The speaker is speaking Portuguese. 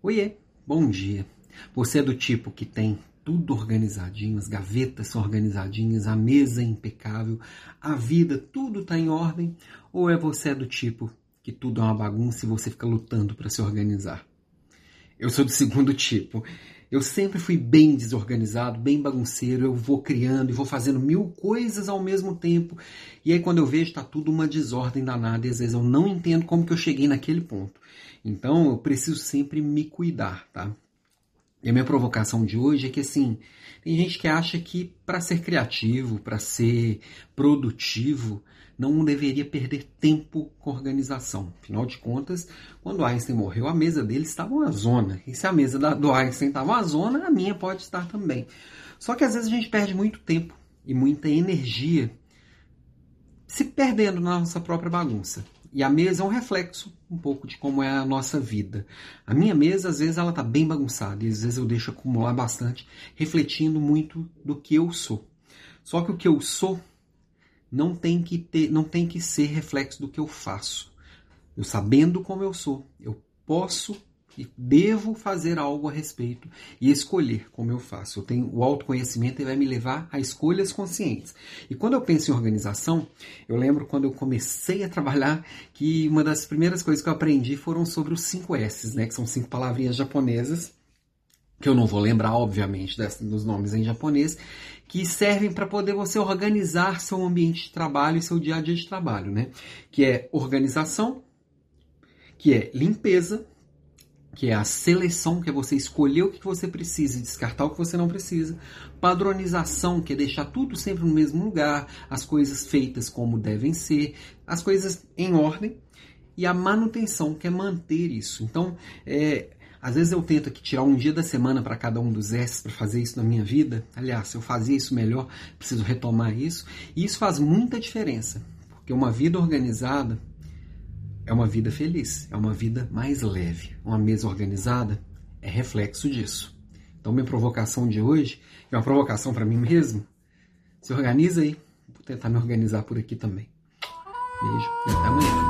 Oiê, bom dia. Você é do tipo que tem tudo organizadinho, as gavetas são organizadinhas, a mesa é impecável, a vida, tudo está em ordem? Ou é você é do tipo que tudo é uma bagunça e você fica lutando para se organizar? Eu sou do segundo tipo. Eu sempre fui bem desorganizado, bem bagunceiro, eu vou criando e vou fazendo mil coisas ao mesmo tempo. E aí quando eu vejo está tudo uma desordem danada e às vezes eu não entendo como que eu cheguei naquele ponto. Então eu preciso sempre me cuidar, tá? E a minha provocação de hoje é que assim, tem gente que acha que para ser criativo, para ser produtivo, não deveria perder tempo com organização. Afinal de contas, quando Einstein morreu, a mesa dele estava uma zona. E se a mesa do Einstein estava uma zona, a minha pode estar também. Só que às vezes a gente perde muito tempo e muita energia se perdendo na nossa própria bagunça. E a mesa é um reflexo um pouco de como é a nossa vida. A minha mesa, às vezes, ela está bem bagunçada e às vezes eu deixo acumular bastante, refletindo muito do que eu sou. Só que o que eu sou não tem que ter, não tem que ser reflexo do que eu faço. Eu sabendo como eu sou, eu posso e devo fazer algo a respeito e escolher como eu faço. Eu tenho o autoconhecimento e vai me levar a escolhas conscientes. E quando eu penso em organização, eu lembro quando eu comecei a trabalhar que uma das primeiras coisas que eu aprendi foram sobre os cinco S's, né, que são cinco palavrinhas japonesas que eu não vou lembrar, obviamente, dos nomes em japonês, que servem para poder você organizar seu ambiente de trabalho e seu dia a dia de trabalho, né? Que é organização, que é limpeza, que é a seleção, que é você escolher o que você precisa e descartar o que você não precisa. Padronização, que é deixar tudo sempre no mesmo lugar, as coisas feitas como devem ser, as coisas em ordem. E a manutenção, que é manter isso. Então, é, às vezes eu tento aqui tirar um dia da semana para cada um dos S para fazer isso na minha vida. Aliás, se eu fazia isso melhor, preciso retomar isso. E isso faz muita diferença, porque uma vida organizada é uma vida feliz, é uma vida mais leve. Uma mesa organizada é reflexo disso. Então, minha provocação de hoje é uma provocação para mim mesmo. Se organiza aí, vou tentar me organizar por aqui também. Beijo e até amanhã.